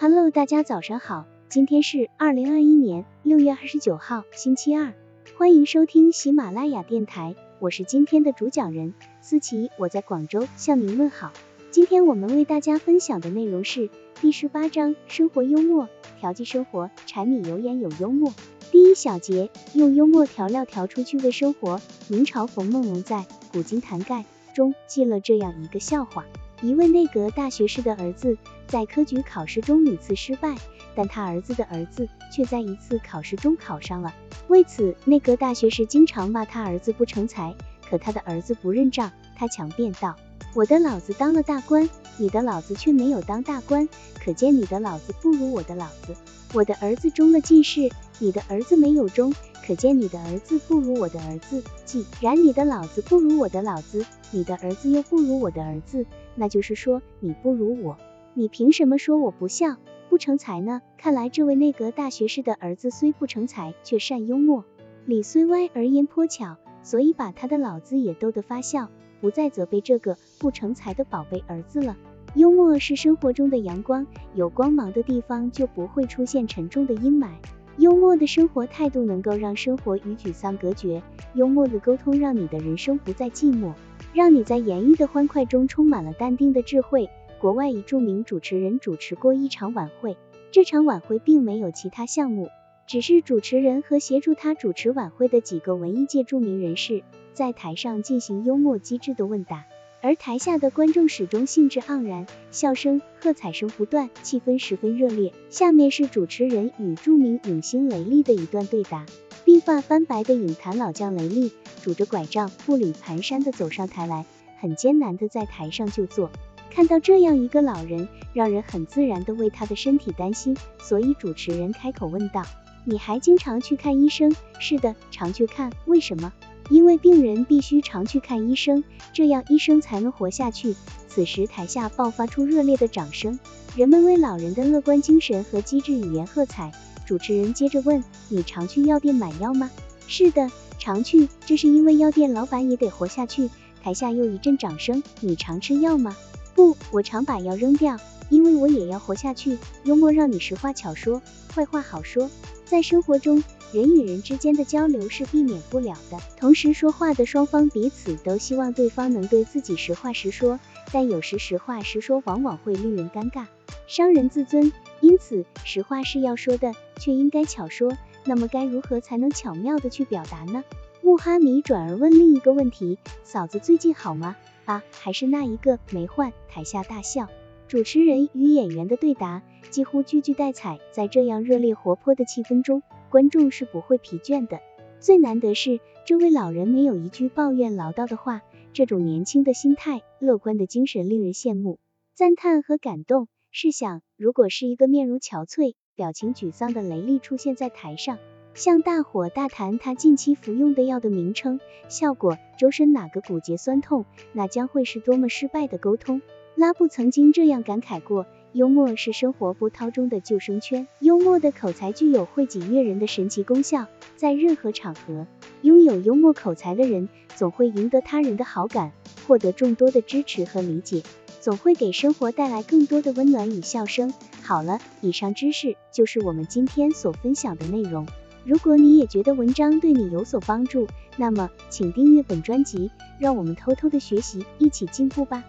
Hello，大家早上好，今天是二零二一年六月二十九号，星期二，欢迎收听喜马拉雅电台，我是今天的主讲人思琪，我在广州向您问好。今天我们为大家分享的内容是第十八章生活幽默，调剂生活，柴米油盐有幽默。第一小节，用幽默调料调出趣味生活。明朝冯梦龙在《古今谈概》中记了这样一个笑话：一位内阁大学士的儿子在科举考试中屡次失败，但他儿子的儿子却在一次考试中考上了。为此，内阁大学士经常骂他儿子不成才，可他的儿子不认账，他强辩道：“我的老子当了大官，你的老子却没有当大官，可见你的老子不如我的老子。我的儿子中了进士。”你的儿子没有中，可见你的儿子不如我的儿子。既然你的老子不如我的老子，你的儿子又不如我的儿子，那就是说你不如我。你凭什么说我不孝、不成才呢？看来这位内阁大学士的儿子虽不成才，却善幽默，理虽歪而言颇巧，所以把他的老子也逗得发笑，不再责备这个不成才的宝贝儿子了。幽默是生活中的阳光，有光芒的地方就不会出现沉重的阴霾。幽默的生活态度能够让生活与沮丧隔绝，幽默的沟通让你的人生不再寂寞，让你在言语的欢快中充满了淡定的智慧。国外一著名主持人主持过一场晚会，这场晚会并没有其他项目，只是主持人和协助他主持晚会的几个文艺界著名人士在台上进行幽默机智的问答。而台下的观众始终兴致盎然，笑声、喝彩声不断，气氛十分热烈。下面是主持人与著名影星雷利的一段对答。鬓发斑白的影坛老将雷利，拄着拐杖，步履蹒跚的走上台来，很艰难的在台上就坐。看到这样一个老人，让人很自然的为他的身体担心，所以主持人开口问道：“你还经常去看医生？”“是的，常去看。”“为什么？”因为病人必须常去看医生，这样医生才能活下去。此时台下爆发出热烈的掌声，人们为老人的乐观精神和机智语言喝彩。主持人接着问：“你常去药店买药吗？”“是的，常去。”这是因为药店老板也得活下去。台下又一阵掌声。“你常吃药吗？”“不，我常把药扔掉，因为我也要活下去。”幽默让你实话巧说，坏话好说。在生活中。人与人之间的交流是避免不了的，同时说话的双方彼此都希望对方能对自己实话实说，但有时实话实说往往会令人尴尬，伤人自尊。因此，实话是要说的，却应该巧说。那么，该如何才能巧妙的去表达呢？穆哈米转而问另一个问题：嫂子最近好吗？啊，还是那一个，没换。台下大笑。主持人与演员的对答几乎句句带彩，在这样热烈活泼的气氛中。观众是不会疲倦的。最难得是，这位老人没有一句抱怨唠叨的话，这种年轻的心态、乐观的精神令人羡慕、赞叹和感动。试想，如果是一个面如憔悴、表情沮丧的雷利出现在台上，向大伙大谈他近期服用的药的名称、效果、周身哪个骨节酸痛，那将会是多么失败的沟通。拉布曾经这样感慨过。幽默是生活波涛中的救生圈，幽默的口才具有惠己悦人的神奇功效，在任何场合，拥有幽默口才的人总会赢得他人的好感，获得众多的支持和理解，总会给生活带来更多的温暖与笑声。好了，以上知识就是我们今天所分享的内容。如果你也觉得文章对你有所帮助，那么请订阅本专辑，让我们偷偷的学习，一起进步吧。